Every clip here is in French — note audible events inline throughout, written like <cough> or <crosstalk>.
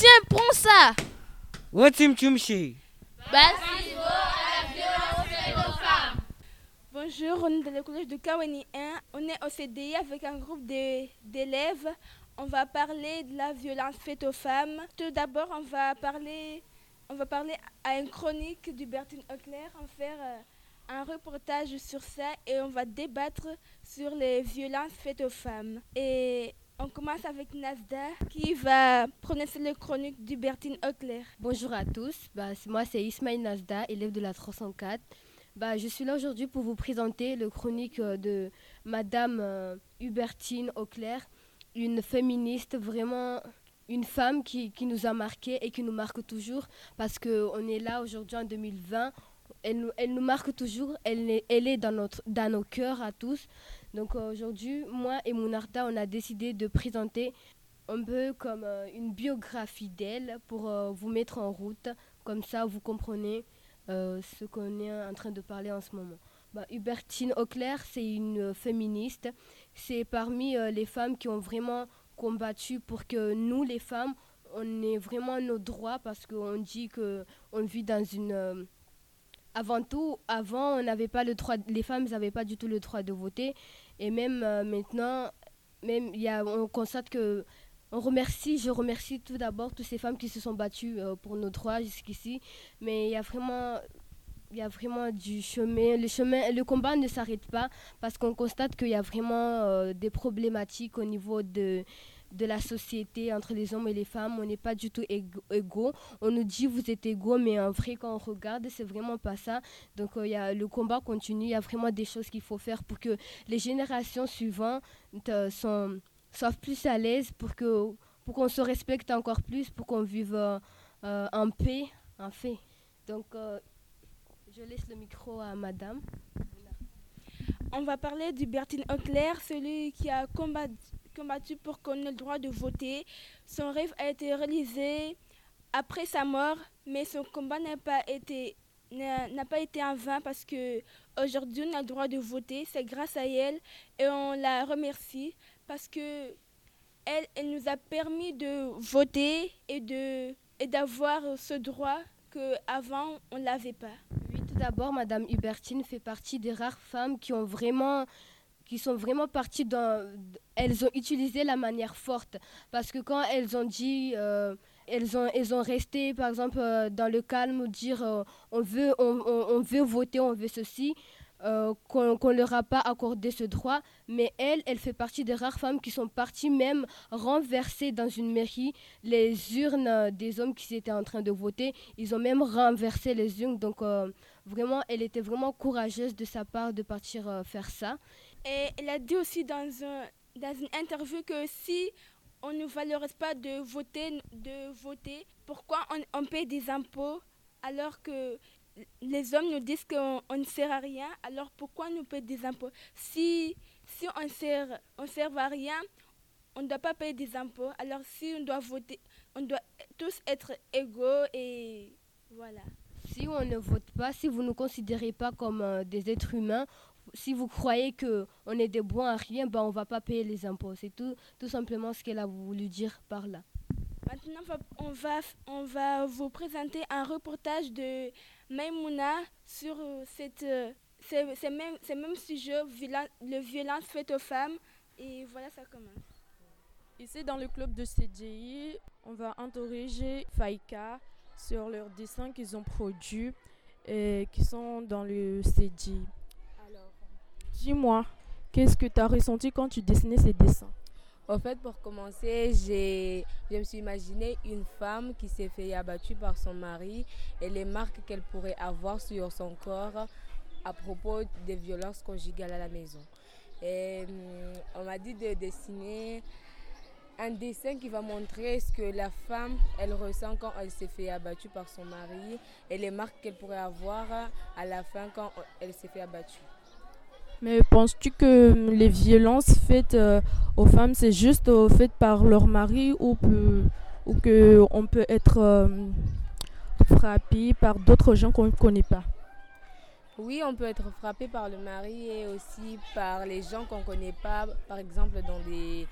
Tiens, prends ça. Bonjour, on est dans le collège de Kawani 1. On est au CDI avec un groupe d'élèves. On va parler de la violence faite aux femmes. Tout d'abord, on va parler, on va parler à une chronique du Bertine Auclair, on va faire euh, un reportage sur ça et on va débattre sur les violences faites aux femmes. Et on commence avec Nasda qui va prononcer le chronique du Bertine Auclair. Bonjour à tous, bah, moi c'est Ismail Nasda, élève de la 304. Bah, je suis là aujourd'hui pour vous présenter le chronique euh, de Madame euh, Hubertine Auclair, une féministe, vraiment une femme qui, nous a marqué et qui nous marque toujours parce qu'on est là aujourd'hui en 2020. Elle nous, marque toujours, elle est, elle est dans, notre, dans nos cœurs à tous. Donc euh, aujourd'hui, moi et Mounarda, on a décidé de présenter un peu comme une biographie d'elle pour vous mettre en route. Comme ça, vous comprenez euh, ce qu'on est en train de parler en ce moment. Bah, Hubertine Auclair, c'est une féministe. C'est parmi euh, les femmes qui ont vraiment combattu pour que nous, les femmes, on ait vraiment nos droits parce qu'on dit que on vit dans une. Euh, avant tout, avant, on n'avait pas le droit. Les femmes n'avaient pas du tout le droit de voter. Et même maintenant, même y a, on constate que on remercie, je remercie tout d'abord toutes ces femmes qui se sont battues euh, pour nos droits jusqu'ici. Mais il y a vraiment il y a vraiment du chemin. Le, chemin, le combat ne s'arrête pas parce qu'on constate qu'il y a vraiment euh, des problématiques au niveau de, de la société entre les hommes et les femmes. On n'est pas du tout égaux. On nous dit vous êtes égaux, mais en vrai, quand on regarde, c'est vraiment pas ça. Donc euh, y a, le combat continue. Il y a vraiment des choses qu'il faut faire pour que les générations suivantes sont soient plus à l'aise pour que pour qu'on se respecte encore plus, pour qu'on vive euh, en paix, en fait. Donc, euh, je laisse le micro à madame. On va parler du Bertine Auclair, celui qui a combattu, combattu pour qu'on ait le droit de voter. Son rêve a été réalisé après sa mort, mais son combat n'a pas été n'a pas été en vain parce que aujourd'hui on a le droit de voter, c'est grâce à elle et on la remercie parce que elle, elle nous a permis de voter et de et d'avoir ce droit que avant on l'avait pas. Oui, tout d'abord, Madame Hubertine fait partie des rares femmes qui ont vraiment qui sont vraiment parties dans elles ont utilisé la manière forte parce que quand elles ont dit euh, elles ont, elles ont resté, par exemple, euh, dans le calme, dire euh, on, veut, on, on, veut voter, on veut ceci. Qu'on ne leur a pas accordé ce droit, mais elle, elle fait partie des rares femmes qui sont parties même renverser dans une mairie les urnes des hommes qui étaient en train de voter. Ils ont même renversé les urnes, donc vraiment, elle était vraiment courageuse de sa part de partir faire ça. Elle a dit aussi dans, un, dans une interview que si on ne valorise pas de voter, de voter pourquoi on, on paie des impôts alors que les hommes nous disent qu'on ne sert à rien, alors pourquoi nous payer des impôts? Si, si on sert, on sert à rien, on ne doit pas payer des impôts. Alors si on doit voter, on doit tous être égaux et voilà. Si on ne vote pas, si vous ne considérez pas comme euh, des êtres humains, si vous croyez qu'on est des bons à rien, ben on ne va pas payer les impôts. C'est tout, tout simplement ce qu'elle a voulu dire par là. Maintenant, on va, on va vous présenter un reportage de Maimouna sur euh, cette, euh, ce, même, ce même sujet, violence, le violence faite aux femmes. Et voilà, ça commence. Ici, dans le club de CDI, on va interroger Faïka sur leurs dessins qu'ils ont produits et qui sont dans le CDI. Dis-moi, qu'est-ce que tu as ressenti quand tu dessinais ces dessins? En fait, pour commencer, je me suis imaginé une femme qui s'est fait abattue par son mari et les marques qu'elle pourrait avoir sur son corps à propos des violences conjugales à la maison. Et on m'a dit de dessiner un dessin qui va montrer ce que la femme, elle ressent quand elle s'est fait abattue par son mari et les marques qu'elle pourrait avoir à la fin quand elle s'est fait abattue. Mais penses-tu que les violences faites euh, aux femmes, c'est juste euh, faites par leur mari ou, peut, peut être euh, frappé par d'autres gens qu'on ne connaît pas? Oui, on peut être frappé par le mari et aussi par les gens qu'on ne connaît pas, par exemple dans des,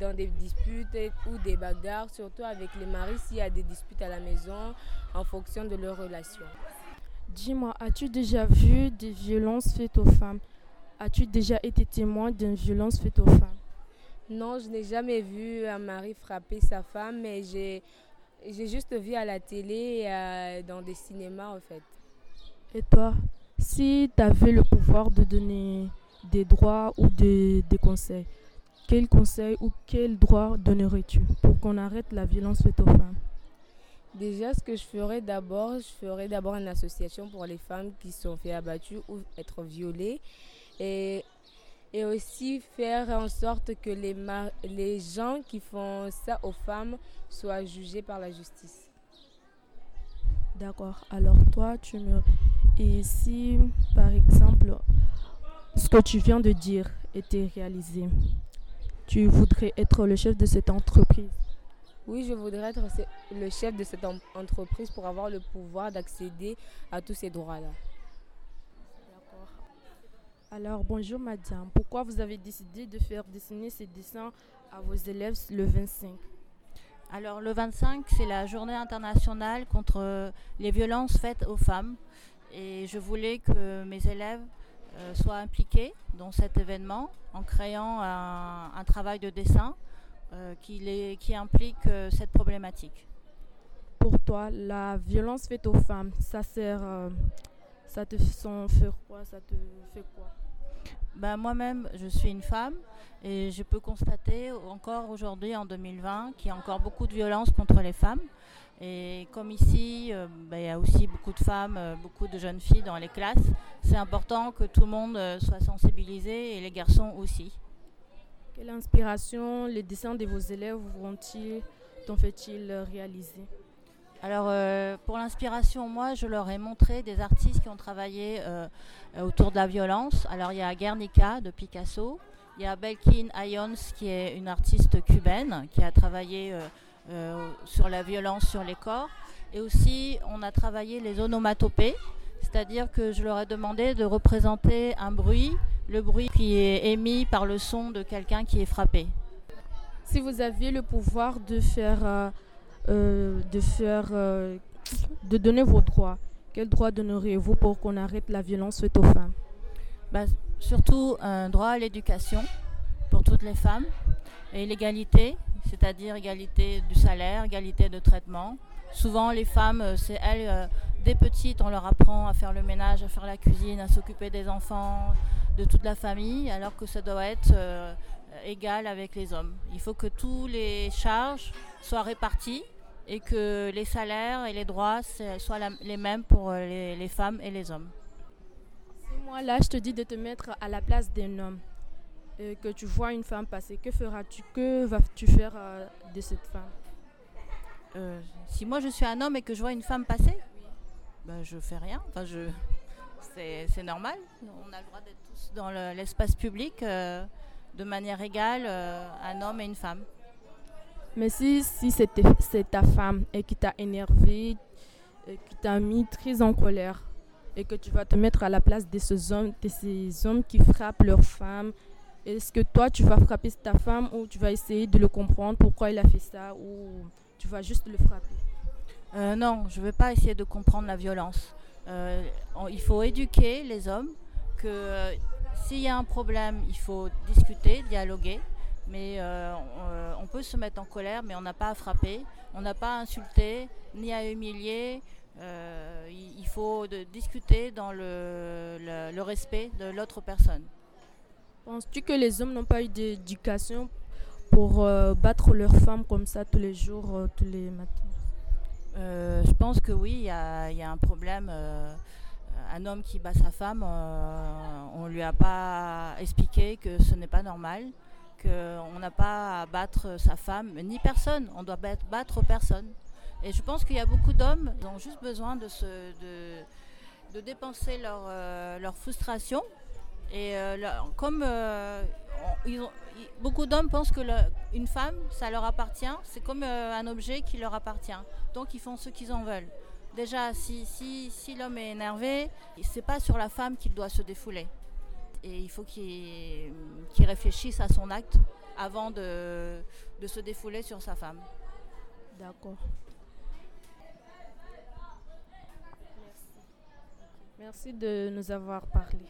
dans des disputes ou des bagarres, surtout avec les maris s'il y a des disputes à la maison en fonction de leur relation. Dis-moi, as-tu déjà vu des violences faites aux femmes? As-tu déjà été témoin d'une violence faite aux femmes? Non, je n'ai jamais vu un mari frapper sa femme, mais j'ai, j'ai juste vu à la télé et dans des cinémas en fait. Et toi, si tu avais le pouvoir de donner des droits ou des, des conseils, quels conseils ou quels droits donnerais-tu pour qu'on arrête la violence faite aux femmes? Déjà, ce que je ferais d'abord, je ferais d'abord une association pour les femmes qui sont fait abattues ou être violées. Et, aussi faire en sorte que les, les gens qui font ça aux femmes soient jugés par la justice. D'accord. Alors toi, tu me... Et si, par exemple, ce que tu viens de dire était réalisé, tu voudrais être le chef de cette entreprise? Oui, je voudrais être le chef de cette entreprise pour avoir le pouvoir d'accéder à tous ces droits-là. D'accord. Alors, bonjour madame. Pourquoi vous avez décidé de faire dessiner ces dessins à vos élèves le 25 Alors, le 25, c'est la journée internationale contre les violences faites aux femmes. Et je voulais que mes élèves euh, soient impliqués dans cet événement en créant un travail de dessin euh, qui, qui, implique euh, cette problématique. Pour toi, la violence faite aux femmes, ça sert, euh, ça te fait quoi Ça te fait quoi? Ben, Moi-même, je suis une femme et je peux constater encore aujourd'hui, en 2020, qu'il y a encore beaucoup de violence contre les femmes. Et comme ici, ben, il y a aussi beaucoup de femmes, beaucoup de jeunes filles dans les classes, c'est important que tout le monde soit sensibilisé et les garçons aussi. Quelle inspiration les dessins de vos élèves vont-ils, t'en fait-il réaliser? Alors euh, pour l'inspiration, moi je leur ai montré des artistes qui ont travaillé euh, autour de la violence. Alors il y a Guernica de Picasso, il y a Belkin Ayons qui est une artiste cubaine qui a travaillé euh, sur la violence sur les corps. Et aussi on a travaillé les onomatopées, c'est-à-dire que je leur ai demandé de représenter un bruit le bruit qui est émis par le son de quelqu'un qui est frappé. Si vous aviez le pouvoir de faire, euh, euh, de faire, euh, de donner vos droits, quel droit donneriez-vous pour qu'on arrête la violence faite aux femmes? Bah, Surtout un droit à l'éducation pour toutes les femmes et l'égalité, c'est-à-dire égalité du salaire, égalité de traitement. Souvent, les femmes, c'est elles, dès petites, on leur apprend à faire le ménage, à faire la cuisine, à s'occuper des enfants, de toute la famille, alors que ça doit être euh, égal avec les hommes. Il faut que tous les charges soient réparties et que les salaires et les droits soient les mêmes pour euh, les, femmes et les hommes. Si moi là je te dis de te mettre à la place d'un homme, et que tu vois une femme passer, que feras-tu? Que vas-tu faire euh, de cette femme? Si moi je suis un homme et que je vois une femme passer, ben, je fais rien. Enfin, je, c'est normal. On a le droit d'être tous dans l'espace public euh, de manière égale, euh, un homme et une femme. Mais si, si c'est ta femme et qui t'a énervé, et qui t'a mis très en colère, et que tu vas te mettre à la place de ces hommes, de ces hommes qui frappent leurs femmes, est-ce que toi tu vas frapper ta femme ou tu vas essayer de le comprendre pourquoi il a fait ça ou tu vas juste le frapper? Euh, Non, je ne vais pas essayer de comprendre la violence. Euh, il faut éduquer les hommes que euh, s'il y a un problème, il faut discuter, dialoguer. Mais euh, on, peut se mettre en colère, mais on n'a pas à frapper, on n'a pas à insulter, ni à humilier. il faut discuter dans le, respect de l'autre personne. Penses-tu que les hommes n'ont pas eu d'éducation pour battre leurs femmes comme ça tous les jours, tous les matins? Pense que oui, il y, a, un problème. Euh, un homme qui bat sa femme, euh, on ne lui a pas expliqué que ce n'est pas normal, qu'on n'a pas à battre sa femme, ni personne. On doit battre, personne. Et je pense qu'il y a beaucoup d'hommes qui ont juste besoin de, de, dépenser leur, leur frustration et euh, comme euh, beaucoup d'hommes pensent que une femme, ça leur appartient, c'est comme euh, un objet qui leur appartient. Donc ils font ce qu'ils en veulent. Déjà, si, si, si l'homme est énervé, c'est pas sur la femme qu'il doit se défouler. Et il faut qu'il réfléchisse à son acte avant de, de se défouler sur sa femme. D'accord. Merci de nous avoir parlé.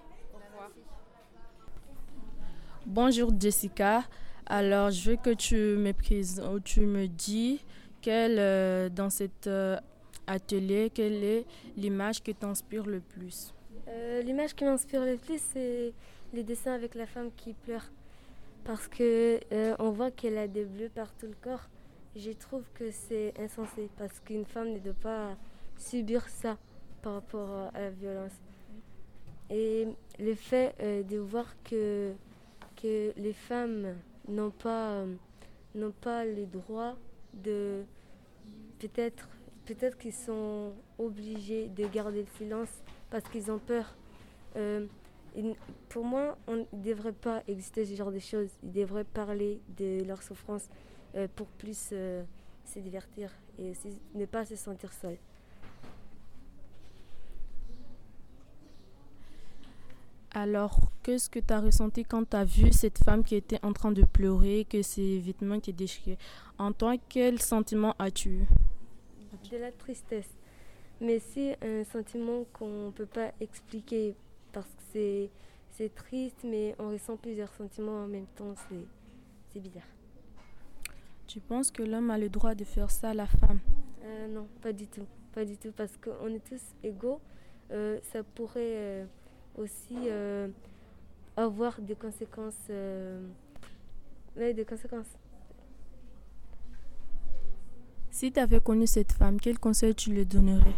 Bonjour Jessica. Alors, je veux que tu me, présentes- tu me dis quelle, euh, dans cet euh, atelier, quelle est l'image qui t'inspire le plus? Euh, L'image qui m'inspire le plus, c'est les dessins avec la femme qui pleure. Parce que euh, on voit qu'elle a des bleus par tout le corps. Je trouve que c'est insensé parce qu'une femme ne doit pas subir ça par rapport à la violence. Et le fait euh, de voir que, que les femmes n'ont pas, euh, pas le droit de peut-être peut-être qu'ils sont obligés de garder le silence parce qu'ils ont peur. Euh, pour moi, on ne devrait pas exister ce genre de choses. Ils devraient parler de leur souffrance pour plus se divertir et aussi ne pas se sentir seul. Alors, qu'est-ce que tu as ressenti quand tu as vu cette femme qui était en train de pleurer, que ses vêtements étaient déchirés En toi, quel sentiment as-tu De la tristesse. Mais c'est un sentiment qu'on ne peut pas expliquer parce que c'est, c'est triste, mais on ressent plusieurs sentiments en même temps. C'est, c'est bizarre. Tu penses que l'homme a le droit de faire ça à la femme? Euh, non, pas du tout. Pas du tout, parce qu'on est tous égaux. Euh, ça pourrait euh, aussi euh, avoir des conséquences. euh, ouais, des conséquences. Si tu avais connu cette femme, quel conseil tu lui donnerais?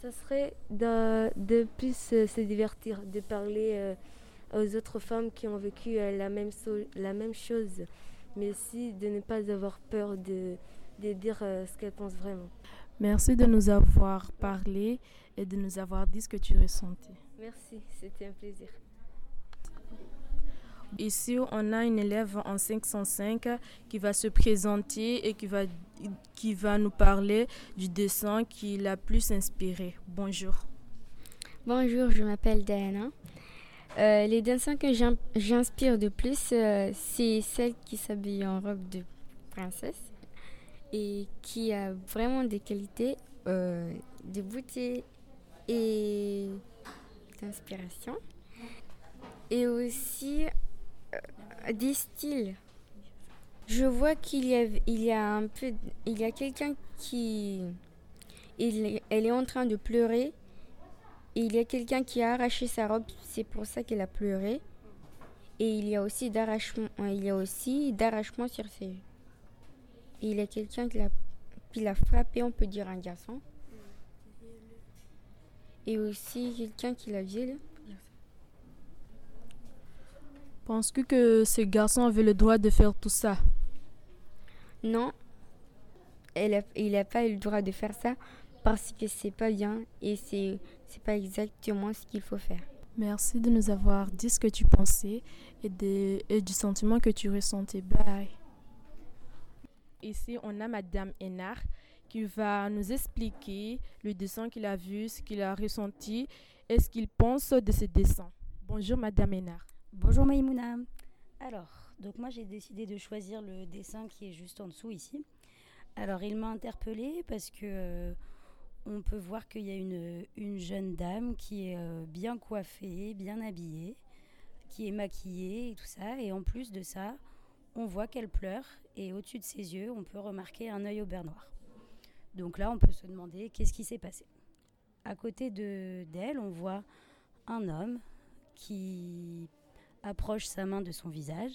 Ça serait de, de plus euh, se divertir, de parler euh, aux autres femmes qui ont vécu la, même so- la même chose, mais aussi de ne pas avoir peur de, de dire ce qu'elles pensent vraiment. Merci de nous avoir parlé et de nous avoir dit ce que tu ressentais. Merci, c'était un plaisir. Ici, on a une élève en 505 qui va se présenter et qui va, qui va nous parler du dessin qui l'a plus inspiré. Bonjour. Bonjour, je m'appelle Diana. Euh, les dessins que j'in- j'inspire de plus, euh, c'est celle qui s'habille en robe de princesse et qui a vraiment des qualités euh, de beauté et d'inspiration. Et aussi euh, des styles. Je vois qu'il y a, il y a un peu, il y a quelqu'un qui, il elle est en train de pleurer et il y a quelqu'un qui a arraché sa robe, c'est pour ça qu'elle a pleuré. Et il y a aussi d'arrachement, il y a aussi d'arrachement sur ses il y a quelqu'un qui l'a, qui l'a frappé, on peut dire un garçon. Et aussi quelqu'un qui l'a violé. Penses-tu que ce garçon avait le droit de faire tout ça? Non, elle a- il n'a pas eu le droit de faire ça parce que c'est pas bien et c'est, c'est pas exactement ce qu'il faut faire. Merci de nous avoir dit ce que tu pensais et, de- et du sentiment que tu ressentais. Bye. Ici, on a Madame Hénard qui va nous expliquer le dessin qu'il a vu, ce qu'il a ressenti et ce qu'il pense de ce dessin. Bonjour Madame Hénard. Bonjour Maïmouna. Alors, donc moi j'ai décidé de choisir le dessin qui est juste en dessous ici. Alors il m'a interpellée parce que euh, on peut voir qu'il y a une, une jeune dame qui est euh, bien coiffée, bien habillée, qui est maquillée et tout ça. Et en plus de ça, on voit qu'elle pleure et au-dessus de ses yeux, on peut remarquer un œil au beurre noir. Donc là, on peut se demander qu'est-ce qui s'est passé. À côté de d'elle, on voit un homme qui approche sa main de son visage.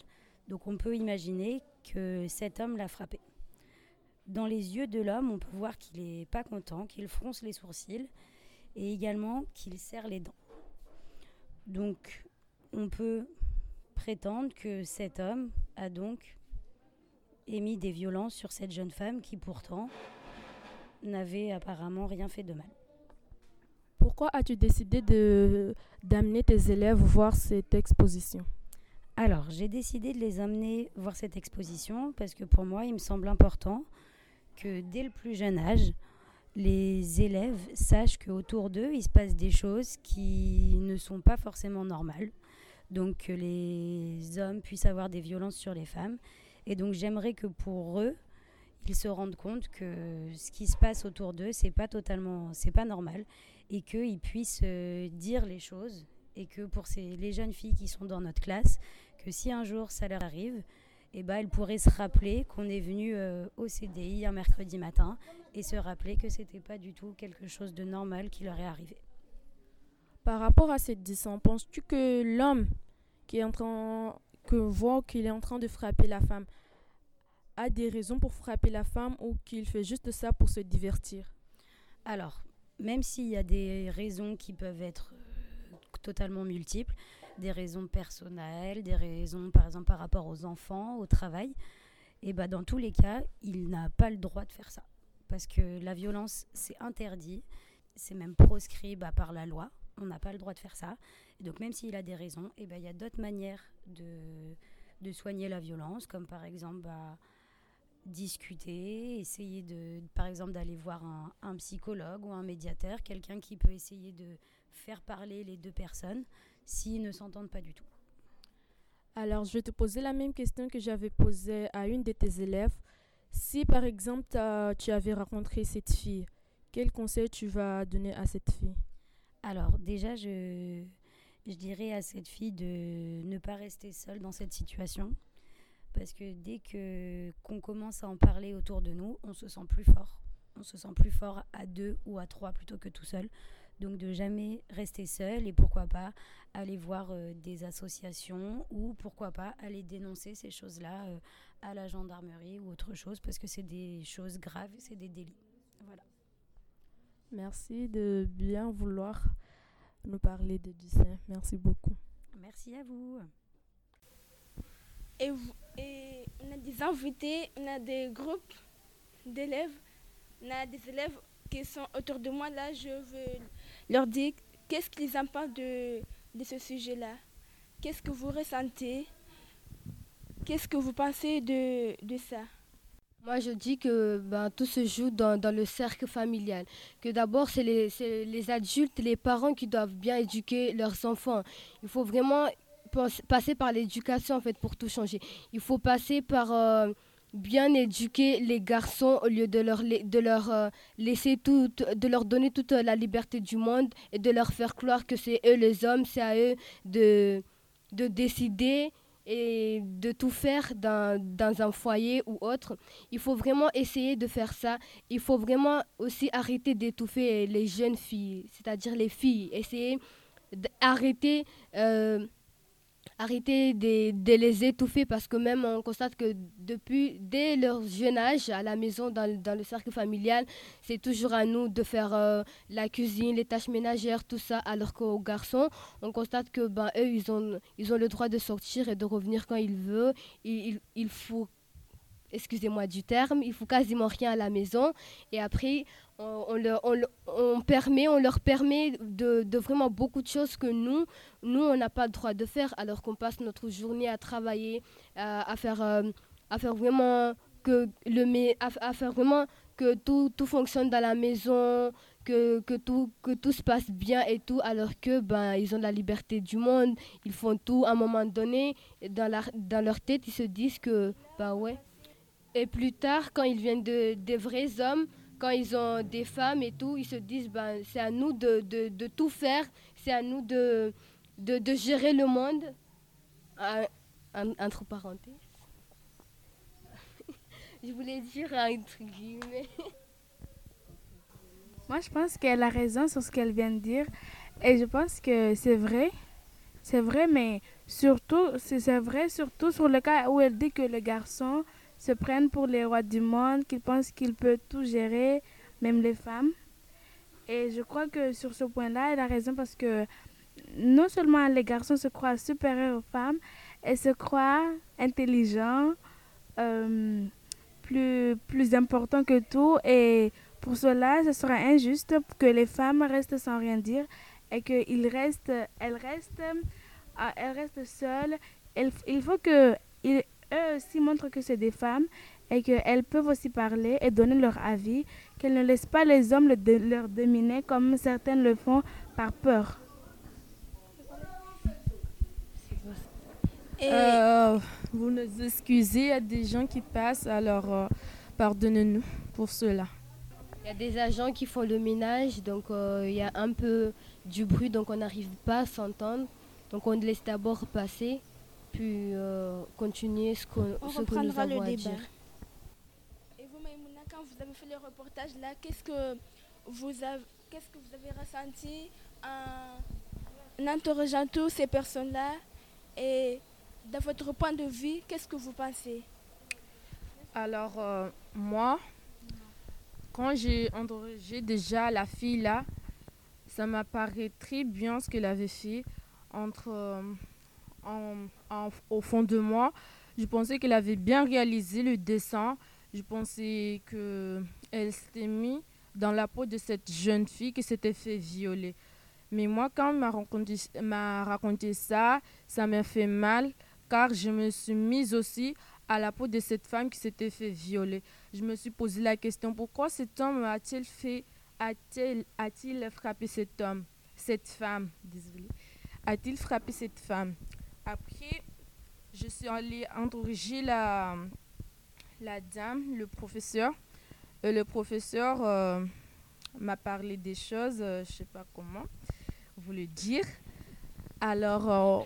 Donc on peut imaginer que cet homme l'a frappé. Dans les yeux de l'homme, on peut voir qu'il n'est pas content, qu'il fronce les sourcils et également qu'il serre les dents. Donc on peut prétendre que cet homme a donc émis des violences sur cette jeune femme qui pourtant n'avait apparemment rien fait de mal. Pourquoi as-tu décidé de, d'amener tes élèves voir cette exposition? Alors, j'ai décidé de les amener voir cette exposition parce que pour moi, il me semble important que dès le plus jeune âge, les élèves sachent qu'autour d'eux, il se passe des choses qui ne sont pas forcément normales. donc que les hommes puissent avoir des violences sur les femmes. Et donc j'aimerais que pour eux, ils se rendent compte que ce qui se passe autour d'eux, c'est pas totalement, c'est pas normal, et qu'ils puissent euh, dire les choses, et que pour ces, les jeunes filles qui sont dans notre classe, que si un jour ça leur arrive, eh ben, elles pourraient se rappeler qu'on est venu euh, au CDI un mercredi matin et se rappeler que c'était pas du tout quelque chose de normal qui leur est arrivé. Par rapport à cette descente, penses-tu que l'homme qui est en train que voit qu'il est en train de frapper la femme a des raisons pour frapper la femme ou qu'il fait juste ça pour se divertir? Alors, même s'il y a des raisons qui peuvent être euh, totalement multiples, des raisons personnelles, des raisons par exemple par rapport aux enfants, au travail, et bah dans tous les cas, il n'a pas le droit de faire ça. Parce que la violence, c'est interdit, c'est même proscrit bah, par la loi, on n'a pas le droit de faire ça. Et donc même s'il a des raisons, et bah, il y a d'autres manières de, de soigner la violence, comme par exemple... Bah, discuter, essayer de, par exemple, d'aller voir un, un, psychologue ou un médiateur, quelqu'un qui peut essayer de faire parler les deux personnes s'ils ne s'entendent pas du tout. Alors, je vais te poser la même question que j'avais posée à une de tes élèves. Si, par exemple, tu avais rencontré cette fille, quel conseil tu vas donner à cette fille? Alors, déjà, je, je dirais à cette fille de ne pas rester seule dans cette situation parce que dès que qu'on commence à en parler autour de nous, on se sent plus fort. On se sent plus fort à deux ou à trois plutôt que tout seul. Donc de jamais rester seul et pourquoi pas aller voir euh, des associations ou pourquoi pas aller dénoncer ces choses-là euh, à la gendarmerie ou autre chose parce que c'est des choses graves, c'est des délits. Voilà. Merci de bien vouloir nous parler de Dussin. Merci beaucoup. Merci à vous. Et, et, on a des invités, on a des groupes d'élèves, on a des élèves qui sont autour de moi. Là, je veux leur dire qu'est-ce qu'ils en pensent de, de ce sujet-là. Qu'est-ce que vous ressentez? Qu'est-ce que vous pensez de, de ça? Moi, je dis que ben, tout se joue dans, dans le cercle familial. Que d'abord, c'est les, les adultes, les parents qui doivent bien éduquer leurs enfants. Il faut vraiment passer par l'éducation en fait pour tout changer. Il faut passer par euh, bien éduquer les garçons au lieu de leur, de leur euh, laisser tout, de leur donner toute la liberté du monde et de leur faire croire que c'est eux les hommes, c'est à eux de, de décider et de tout faire dans, dans, un foyer ou autre. Il faut vraiment essayer de faire ça. Il faut vraiment aussi arrêter d'étouffer les jeunes filles, c'est-à-dire les filles. Essayer d'arrêter... Euh, arrêter de, les étouffer parce que même on constate que depuis, dès leur jeune âge, à la maison, dans, dans le cercle familial, c'est toujours à nous de faire euh, la cuisine, les tâches ménagères, tout ça, alors qu'aux garçons, on constate que ben, eux, ils ont, ils ont le droit de sortir et de revenir quand ils veulent. Il, il, il faut excusez-moi du terme, il faut quasiment rien à la maison. Et après, on, leur, on, on, permet, on leur permet de, de, vraiment beaucoup de choses que nous, nous on n'a pas le droit de faire, alors qu'on passe notre journée à travailler, à, faire, euh, à faire vraiment que le, à, faire vraiment que tout, tout fonctionne dans la maison, que, que, tout, que tout se passe bien et tout, alors que ben, ils ont la liberté du monde, ils font tout à un moment donné, dans, la, dans leur tête, ils se disent que, bah ouais. Et plus tard, quand ils viennent de, des vrais hommes, quand ils ont des femmes et tout, ils se disent ben, c'est à nous de, de, tout faire, c'est à nous de, de, gérer le monde. entre parenthèses. <laughs> je voulais dire truc, mais. <laughs> Moi, je pense qu'elle a raison sur ce qu'elle vient de dire. Et je pense que c'est vrai. C'est vrai, mais surtout, c'est vrai surtout sur le cas où elle dit que le garçon se prennent pour les rois du monde, qu'ils pensent qu'ils peuvent tout gérer, même les femmes. Et je crois que sur ce point-là, elle a raison parce que non seulement les garçons se croient supérieurs aux femmes, elles se croient intelligents, euh, plus, plus importants que tout. Et pour cela, ce sera injuste que les femmes restent sans rien dire et qu'elles restent, restent, euh, elles restent seules. Il, il faut que eux aussi montrent que c'est des femmes et qu'elles peuvent aussi parler et donner leur avis, qu'elles ne laissent pas les hommes le leur dominer comme certaines le font par peur. Et Euh, vous nous excusez, il y a des gens qui passent, alors euh, pardonnez-nous pour cela. Il y a des agents qui font le ménage, donc euh, il y a un peu du bruit, donc on n'arrive pas à s'entendre. Donc on laisse d'abord passer, puis euh, continuer ce, qu'on- on ce que nous reprendra avons le à débat. dire. Et vous, Maïmouna, quand vous avez fait le reportage là, qu'est-ce que vous avez, qu'est-ce que vous avez ressenti en, en interrogeant toutes ces personnes-là? Et de votre point de vue, qu'est-ce que vous pensez? Alors, euh, moi, quand j'ai interrogé déjà la fille là, ça m'apparaît très bien ce qu'elle avait fait entre, euh, au fond de moi. Je pensais qu'elle avait bien réalisé le dessin. Je pensais qu'elle s'était mise dans la peau de cette jeune fille qui s'était fait violer. Mais moi, quand m'a raconté, m'a raconté ça, ça m'a fait mal car je me suis mise aussi à la peau de cette femme qui s'était fait violer. Je me suis posé la question pourquoi cet homme a-t-il fait a-t-il a-t-il frappé cet homme, cette femme, désolé, a-t-il frappé cette femme? Après, je suis allée interroger la la dame, le professeur. Et le professeur euh, m'a parlé des choses, euh, je sais pas comment vous le dire. Alors, euh,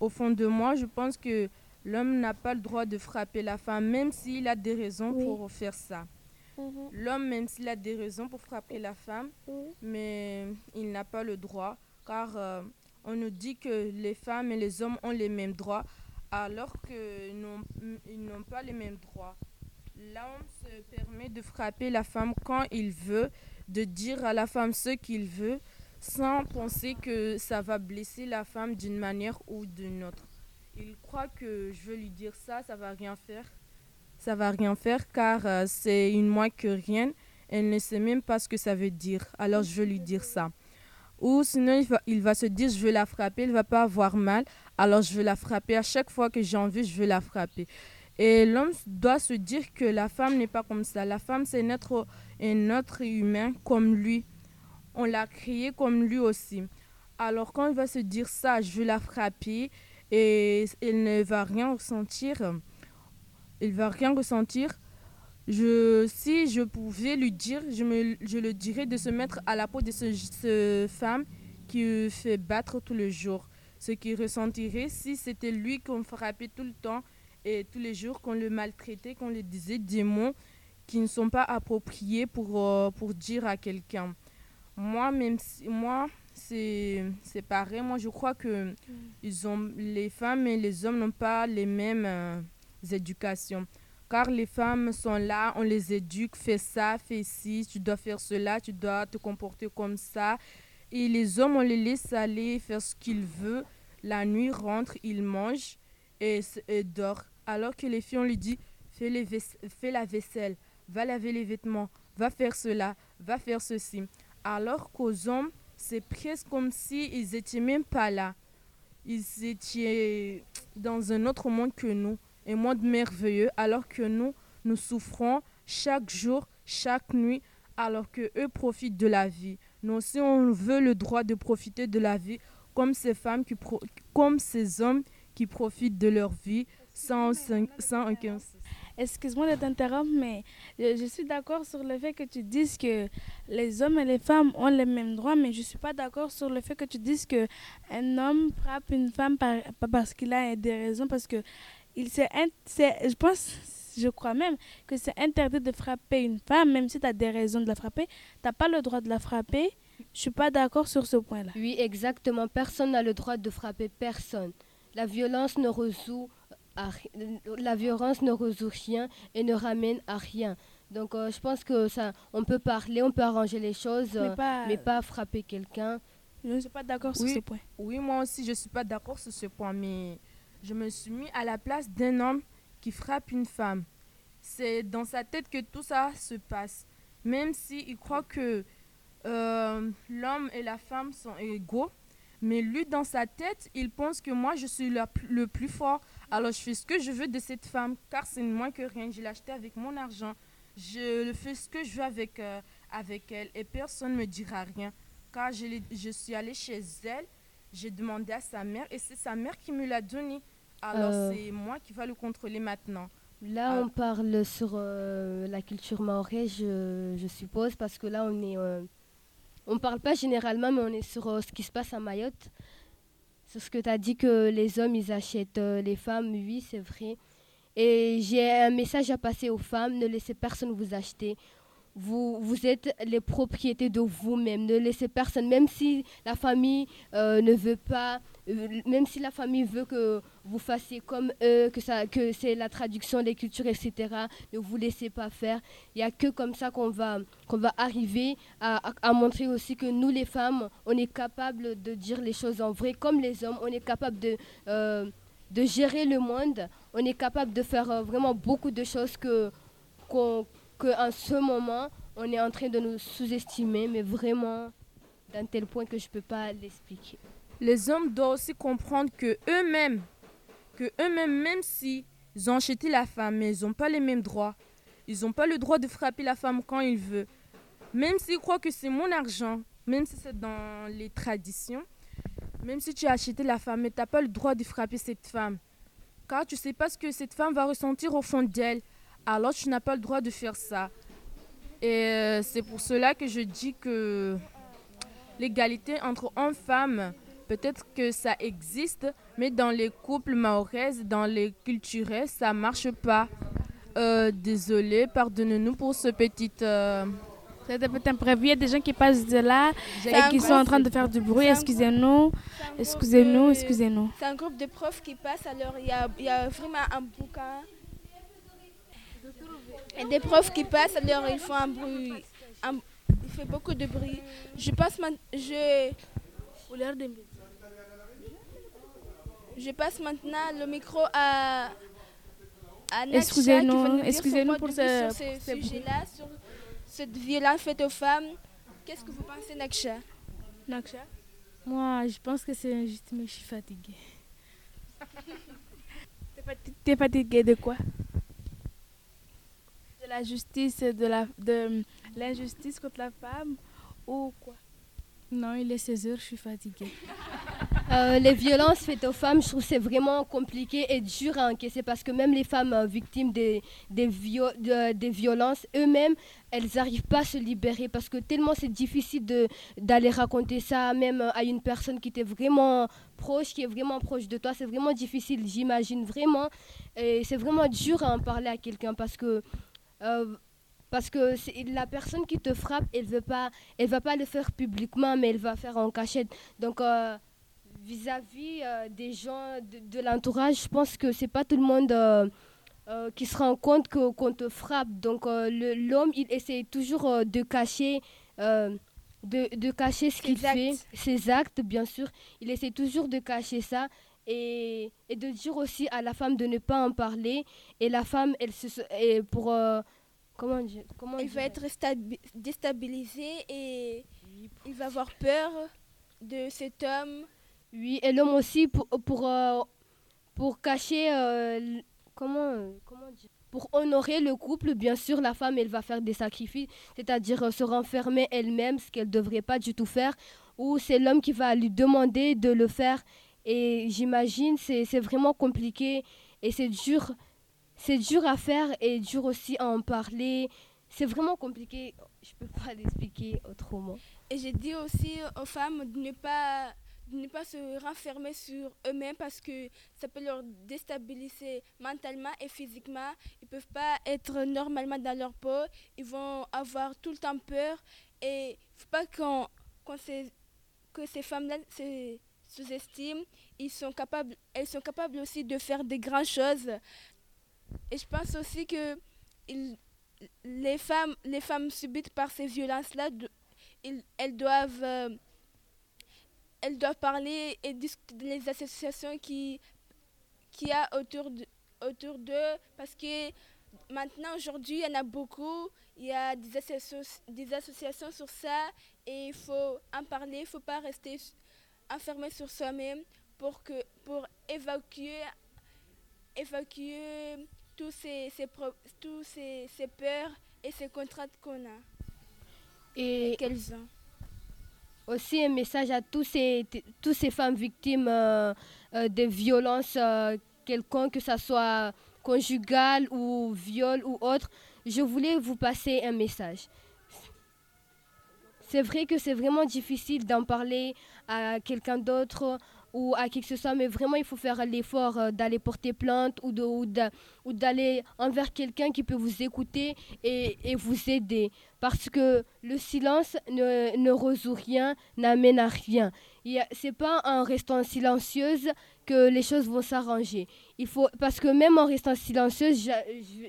au fond de moi, je pense que l'homme n'a pas le droit de frapper la femme, même s'il a des raisons Oui. pour faire ça. L'homme, même s'il a des raisons pour frapper la femme, mais il n'a pas le droit, car euh, on nous dit que les femmes et les hommes ont les mêmes droits, alors qu'ils n'ont pas les mêmes droits. L'homme se permet de frapper la femme quand il veut, de dire à la femme ce qu'il veut, sans penser que ça va blesser la femme d'une manière ou d'une autre. Il croit que je veux lui dire ça, ça va rien faire. Ça va rien faire car euh, c'est une moins que rien. Elle ne sait même pas ce que ça veut dire. Alors je veux lui dire ça. Ou sinon il va, il se dire je veux la frapper, elle va pas avoir mal. Alors je veux la frapper. À chaque fois que j'ai envie, je veux la frapper. Et l'homme doit se dire que la femme n'est pas comme ça. La femme, c'est un être, un être humain comme lui. On l'a créé comme lui aussi. Alors quand il va se dire ça, je veux la frapper et il ne va rien ressentir. Il va rien ressentir. Je, si je pouvais lui dire, je, me, je le dirais de se mettre à la peau de ce, ce femme qui fait battre tous les jours. Ce qu'il ressentirait si c'était lui qu'on frappait tout le temps et tous les jours qu'on le maltraitait, qu'on lui disait des mots qui ne sont pas appropriés pour, euh, pour dire à quelqu'un. Moi, même si, moi, c'est pareil. Moi, je crois que ils ont, les femmes et les hommes n'ont pas les mêmes euh, éducations. Car les femmes sont là, on les éduque, fais ça, fais ci, tu dois faire cela, tu dois te comporter comme ça. Et les hommes, on les laisse aller faire ce qu'ils veulent. La nuit rentre, ils mangent et, et dorment. Alors que les filles, on lui dit, fais, la vaisselle, va laver les vêtements, va faire cela, va faire ceci. Alors qu'aux hommes, c'est presque comme s'ils ils étaient même pas là. Ils étaient dans un autre monde que nous, un monde merveilleux, alors que nous, nous souffrons chaque jour, chaque nuit, alors que eux profitent de la vie. Nous aussi, on veut le droit de profiter de la vie, comme ces femmes qui pro- comme ces hommes qui profitent de leur vie sans, sans aucun. Excuse-moi de t'interrompre, mais je, suis d'accord sur le fait que tu dises que les hommes et les femmes ont les mêmes droits, mais je ne suis pas d'accord sur le fait que tu dises que un homme frappe une femme par- parce qu'il a des raisons, parce que il c'est- je pense, je crois même que c'est interdit de frapper une femme, même si tu as des raisons de la frapper, tu n'as pas le droit de la frapper. Je suis pas d'accord sur ce point-là. Oui, exactement. Personne n'a le droit de frapper personne. La violence ne résout, à la violence ne résout rien et ne ramène à rien. Donc euh, je pense que ça, on peut parler, on peut arranger les choses, euh, Mais pas- mais pas frapper quelqu'un. Je ne suis pas d'accord sur ce point. Oui, moi aussi, je ne suis pas d'accord sur ce point, mais je me suis mis à la place d'un homme qui frappe une femme. C'est dans sa tête que tout ça se passe. Même s'il croit que euh, l'homme et la femme sont égaux, mais lui, dans sa tête, il pense que moi, je suis le plus fort. Alors, je fais ce que je veux de cette femme, car c'est moins que rien. Je l'ai acheté avec mon argent. Je fais ce que je veux avec, euh, avec elle et personne ne me dira rien. Car je suis allée chez elle, j'ai demandé à sa mère et c'est sa mère qui me l'a donné. Alors Euh. c'est moi qui va le contrôler maintenant. Là, Ah. on parle sur euh, la culture mahoraise, je, je suppose, parce que là, on est. euh, on parle pas généralement, mais on est sur ce qui se passe à Mayotte. Sur ce que tu as dit que les hommes, ils achètent les femmes, oui, c'est vrai. Et j'ai un message à passer aux femmes ne laissez personne vous acheter. Vous, vous êtes les propriétés de vous-même. Ne laissez personne, même si la famille euh, ne veut pas, même si la famille veut que vous fassiez comme eux, que, que c'est la traduction des cultures, etc. Ne vous laissez pas faire. Il n'y a que comme ça qu'on va, va arriver à, montrer aussi que nous, les femmes, on est capable de dire les choses en vrai, comme les hommes, on est capable de, euh, de gérer le monde, on est capable de faire euh, vraiment beaucoup de choses que, qu'on, que en ce moment, on est en train de nous sous-estimer, mais vraiment d'un tel point que je ne peux pas l'expliquer. Les hommes doivent aussi comprendre que eux-mêmes, que eux-mêmes, même si ils ont acheté la femme, mais ils n'ont pas les mêmes droits. Ils n'ont pas le droit de frapper la femme quand ils veulent. Même s'ils croient que c'est mon argent, même si c'est dans les traditions, même si tu as acheté la femme, mais tu n'as pas le droit de frapper cette femme. Car tu ne sais pas ce que cette femme va ressentir au fond d'elle. Alors tu n'as pas le droit de faire ça. Et euh, c'est pour cela que je dis que l'égalité entre hommes et femmes, peut-être que ça existe, mais dans les couples mahoraises, dans les culturels, ça marche pas. Euh, désolé, pardonnez-nous pour ce petit. euh, C'était peut-être imprévu. Il y a des gens qui passent de là C'est et un qui sont en train de faire du bruit. c'est un- Excusez-nous. c'est un Excusez-nous, excusez-nous. C'est un groupe de profs qui passent, alors il y a, il y a vraiment un bouquin. Et des profs qui passent, alors ils font un bruit. un- il fait beaucoup de bruit. Je passe ma- je, je passe maintenant le micro à, à Naksha Excusez-nous, point pour ce- sur ce ce sujet-là, sur cette violence faite aux femmes. Qu'est-ce que vous pensez, Naksha? Naksha? Moi, je pense que c'est injuste, mais je suis fatiguée. <laughs> T'es fatigué de quoi? De la justice, de la de l'injustice contre la femme ou quoi? Non, il est 16 heures, je suis fatiguée. Euh, les violences faites aux femmes, je trouve c'est vraiment compliqué et dur à encaisser parce que même les femmes euh, victimes des, des, des violences, eux-mêmes, elles n'arrivent pas à se libérer parce que tellement c'est difficile d'aller raconter ça même euh, à une personne qui t'est vraiment proche, qui est vraiment proche de toi. C'est vraiment difficile, j'imagine vraiment. Et c'est vraiment dur à en parler à quelqu'un parce que... parce que la personne qui te frappe, elle veut pas, elle va pas le faire publiquement, mais elle va faire en cachette. Donc euh, vis-à-vis euh, des gens de, de l'entourage, je pense que c'est pas tout le monde euh, qui se rend compte que qu'on te frappe. Donc euh, l'homme, il essaie toujours euh, de cacher. de, de cacher ce qu'il fait, ses actes, bien sûr. Il essaie toujours de cacher ça et, et de dire aussi à la femme de ne pas en parler. Et la femme, elle se, et pour comment dire, comment Il va être stabi- déstabilisé et il va avoir peur de cet homme. Oui, et l'homme aussi pour, pour, euh, pour cacher, euh, comment, comment dire Pour honorer le couple, bien sûr, la femme, elle va faire des sacrifices, c'est-à-dire euh, se renfermer elle-même, ce qu'elle ne devrait pas du tout faire, ou c'est l'homme qui va lui demander de le faire. Et j'imagine, c'est c'est vraiment compliqué et c'est dur, c'est dur à faire et dur aussi à en parler. C'est vraiment compliqué, je ne peux pas <laughs> l'expliquer autrement. Et j'ai dit aussi aux femmes de ne pas, ne pas se renfermer sur eux-mêmes parce que ça peut leur déstabiliser mentalement et physiquement. Ils ne peuvent pas être normalement dans leur peau. Ils vont avoir tout le temps peur. Et il ne faut pas que ces femmes-là se sous-estiment. Elles sont capables aussi de faire des grandes choses. Et je pense aussi que les, femmes, les femmes subites par ces violences-là elles doivent euh, elles doivent parler et discuter des associations qui qui a autour de, autour d'eux. Parce que maintenant aujourd'hui il y en a beaucoup. Il y a des associations des associations sur ça. Et il faut en parler. Il faut pas rester enfermé sur soi-même pour que pour évacuer évacuer tous ces, ces tous ces, ces peurs et ces contraintes qu'on a. Et qu'elles ont. aussi un message à tous ces, t- tous ces femmes victimes euh, euh, de violences euh, quelqu'un, que ce soit conjugal ou viol ou autre, je voulais vous passer un message. C'est vrai que c'est vraiment difficile d'en parler à quelqu'un d'autre ou à qui que ce soit, mais vraiment il faut faire l'effort euh, d'aller porter plainte ou, de, ou d'aller envers quelqu'un qui peut vous écouter et, et, vous aider. Parce que le silence ne, ne résout rien, n'amène à rien. Ce n'est pas en restant silencieuse que les choses vont s'arranger. Parce que même en restant silencieuse,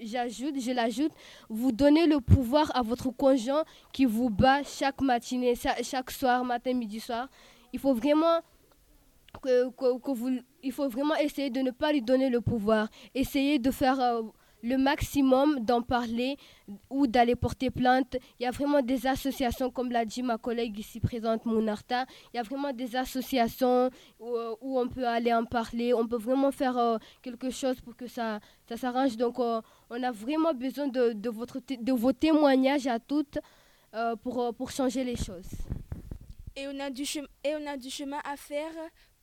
j'ajoute, je l'ajoute, vous donnez le pouvoir à votre conjoint qui vous bat chaque matinée, chaque soir, matin, midi, soir. Il faut vraiment que, il faut vraiment essayer de ne pas lui donner le pouvoir. Essayer de faire euh, le maximum d'en parler ou d'aller porter plainte. Il y a vraiment des associations, comme l'a dit ma collègue ici présente, Mounarta. Il y a vraiment des associations où, euh, on peut aller en parler. On peut vraiment faire euh, quelque chose pour que ça, ça s'arrange. Donc, on a vraiment besoin de, de, votre de vos témoignages à toutes pour, pour changer les choses. Et on, a du et on a du chemin à faire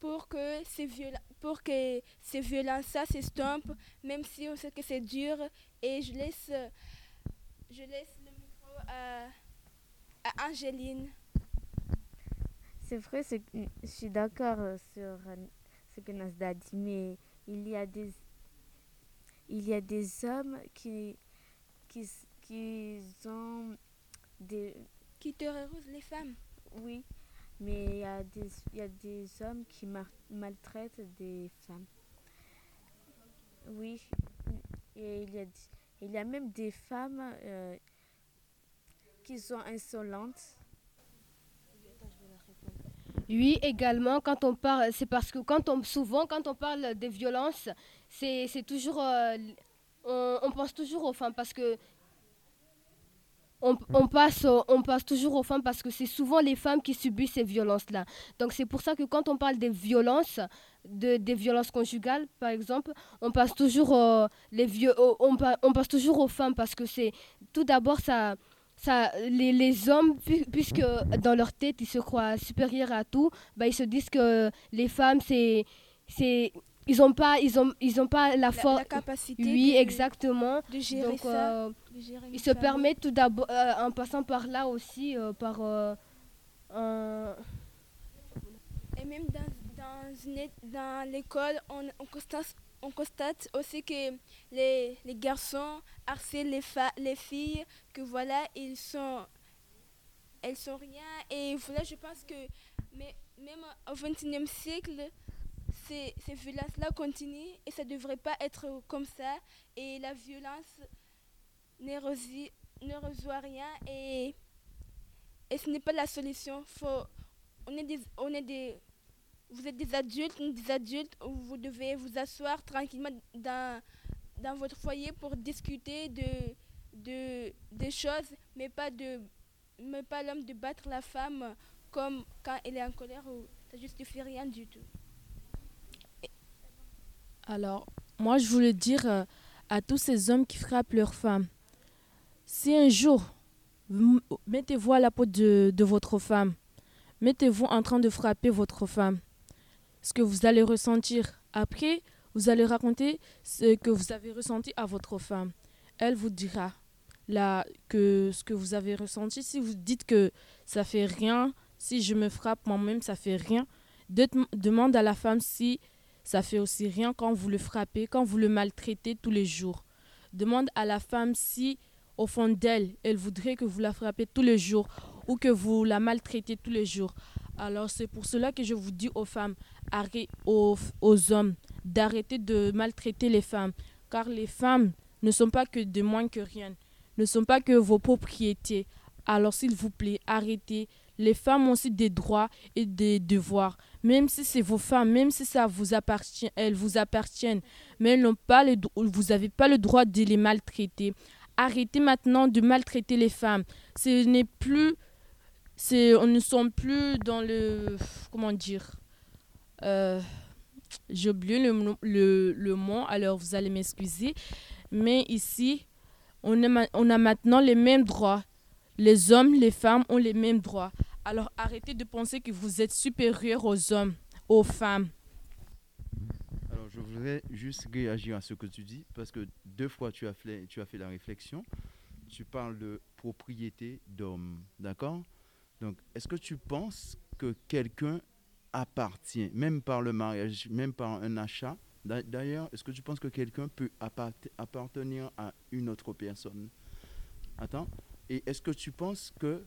pour que ces, viol pour que ces violences-là s'estompent, même si on sait que c'est dur. Et je laisse, je laisse le micro à, à Angéline. C'est vrai, je suis d'accord sur ce que Nasda dit, mais il y a des, il y a des hommes qui, qui, qui ont des... Qui terrorisent les femmes. Oui, mais il y, a des, y a des hommes qui maltraitent des femmes. Oui, et il y a, il y a même des femmes euh, qui sont insolentes. Oui, également, quand on parle, c'est parce que quand on, souvent, quand on parle des violences, c'est toujours, euh, on, on, pense toujours aux femmes parce que on, passe, on passe toujours aux femmes parce que c'est souvent les femmes qui subissent ces violences-là. Donc c'est pour ça que quand on parle des violences, de, des violences conjugales, par exemple, on passe toujours, les vieux, on, passe toujours aux femmes parce que c'est tout d'abord ça, ça, les, les, hommes, puisque dans leur tête ils se croient supérieurs à tout, bah, ils se disent que les femmes c'est ils n'ont pas ils ont ils ont pas la, force la capacité oui de, exactement. de gérer donc ça, euh, de gérer ils se permettent tout d'abord euh, en passant par là aussi euh, par un... et même dans dans, dans l'école on, on, constate on constate aussi que les, les garçons harcèlent les, les filles que voilà ils sont elles sont rien. Et voilà je pense que mais même au XXIe siècle ces, ces violences-là continuent et ça ne devrait pas être comme ça. Et la violence ne, ne résout rien et, et ce n'est pas la solution. Faut, on est des, on est des, vous êtes des adultes, des adultes, vous devez vous asseoir tranquillement dans, dans votre foyer pour discuter de, de, des choses, mais pas de mais pas l'homme de battre la femme comme quand elle est en colère ça justifie rien du tout. Alors, moi, je voulais dire euh, à tous ces hommes qui frappent leurs femmes, si un jour, mettez-vous à la peau de, votre femme, mettez-vous en train de frapper votre femme, ce que vous allez ressentir. Après, vous allez raconter ce que vous avez ressenti à votre femme. Elle vous dira là, que ce que vous avez ressenti. Si vous dites que ça fait rien, si je me frappe moi-même, ça fait rien, demande à la femme si ça fait aussi rien quand vous le frappez, quand vous le maltraitez tous les jours. Demande à la femme si, au fond d'elle, elle voudrait que vous la frappez tous les jours ou que vous la maltraitez tous les jours. Alors c'est pour cela que je vous dis aux femmes, aux, aux hommes, d'arrêter de maltraiter les femmes. Car les femmes ne sont pas que de moins que rien, ne sont pas que vos propriétés. Alors s'il vous plaît, arrêtez. Les femmes ont aussi des droits et des devoirs même si c'est vos femmes, même si ça vous appartient, elles vous appartiennent, mais pas le, vous n'avez pas le droit de les maltraiter. Arrêtez maintenant de maltraiter les femmes. Ce n'est plus, c'est, on ne sommes plus dans le, comment dire, euh, j'ai oublié le, le, le mot, alors vous allez m'excuser, mais ici, on a maintenant les mêmes droits. Les hommes, les femmes ont les mêmes droits. Alors arrêtez de penser que vous êtes supérieur aux hommes, aux femmes. Alors je voudrais juste réagir à ce que tu dis parce que deux fois tu as fait, la réflexion. Tu parles de propriété d'homme, d'accord? Donc, est-ce que tu penses que quelqu'un appartient, même par le mariage, même par un achat? D'ailleurs, est-ce que tu penses que quelqu'un peut appartenir à une autre personne? Attends. Et est-ce que tu penses que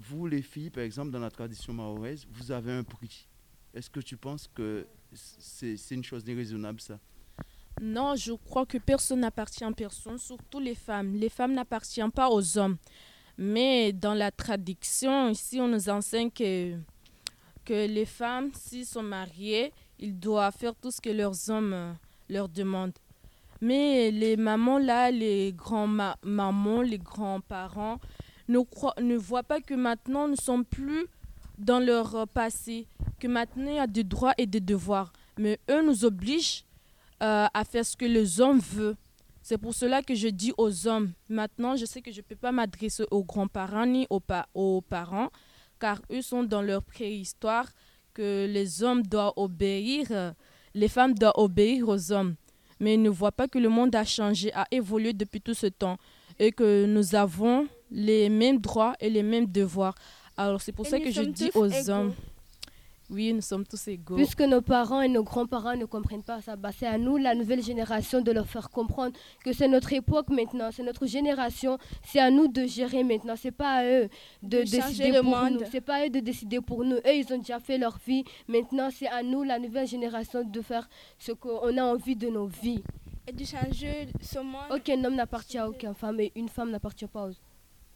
vous, les filles, par exemple, dans la tradition mahoraise, vous avez un prix Est-ce que tu penses que c'est une chose déraisonnable, ça? Non, je crois que personne n'appartient à personne, surtout les femmes. Les femmes n'appartiennent pas aux hommes. Mais dans la tradition, ici, on nous enseigne que, que les femmes, s'ils sont mariées, ils doivent faire tout ce que leurs hommes euh, leur demandent. Mais les mamans là, les grands-mamans, les grands-parents ne, voient pas que maintenant nous ne sommes plus dans leur euh, passé, que maintenant il y a des droits et des devoirs. Mais eux nous obligent euh, à faire ce que les hommes veulent. C'est pour cela que je dis aux hommes, maintenant je sais que je ne peux pas m'adresser aux grands-parents ni aux, aux parents, car eux sont dans leur préhistoire, que les hommes doivent obéir, euh, les femmes doivent obéir aux hommes mais ils ne voient pas que le monde a changé, a évolué depuis tout ce temps et que nous avons les mêmes droits et les mêmes devoirs. Alors c'est pour ça que je dis aux hommes, oui, nous sommes tous égaux. Puisque nos parents et nos grands-parents ne comprennent pas ça, bah, c'est à nous, la nouvelle génération, de leur faire comprendre que c'est notre époque maintenant, c'est notre génération, c'est à nous de gérer maintenant. C'est pas à eux de, décider pour nous. C'est pas à eux de décider pour nous. Eux, ils ont déjà fait leur vie. Maintenant, c'est à nous, la nouvelle génération, de faire ce qu'on a envie de nos vies. Et de changer ce monde. Aucun homme n'appartient à aucune femme et une femme n'appartient pas aux,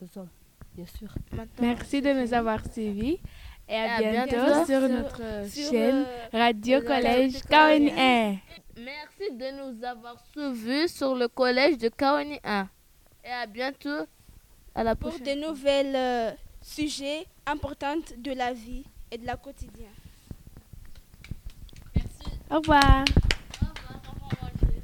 bien sûr. Merci de nous avoir suivis et à, bientôt, sur, notre chaîne Radio Collège Kaoni 1. Merci de nous avoir suivis sur le collège de Kaoni 1. Et à bientôt à la prochaine. Pour de nouvelles euh, sujets importants de la vie et de la quotidien. Merci. Au revoir.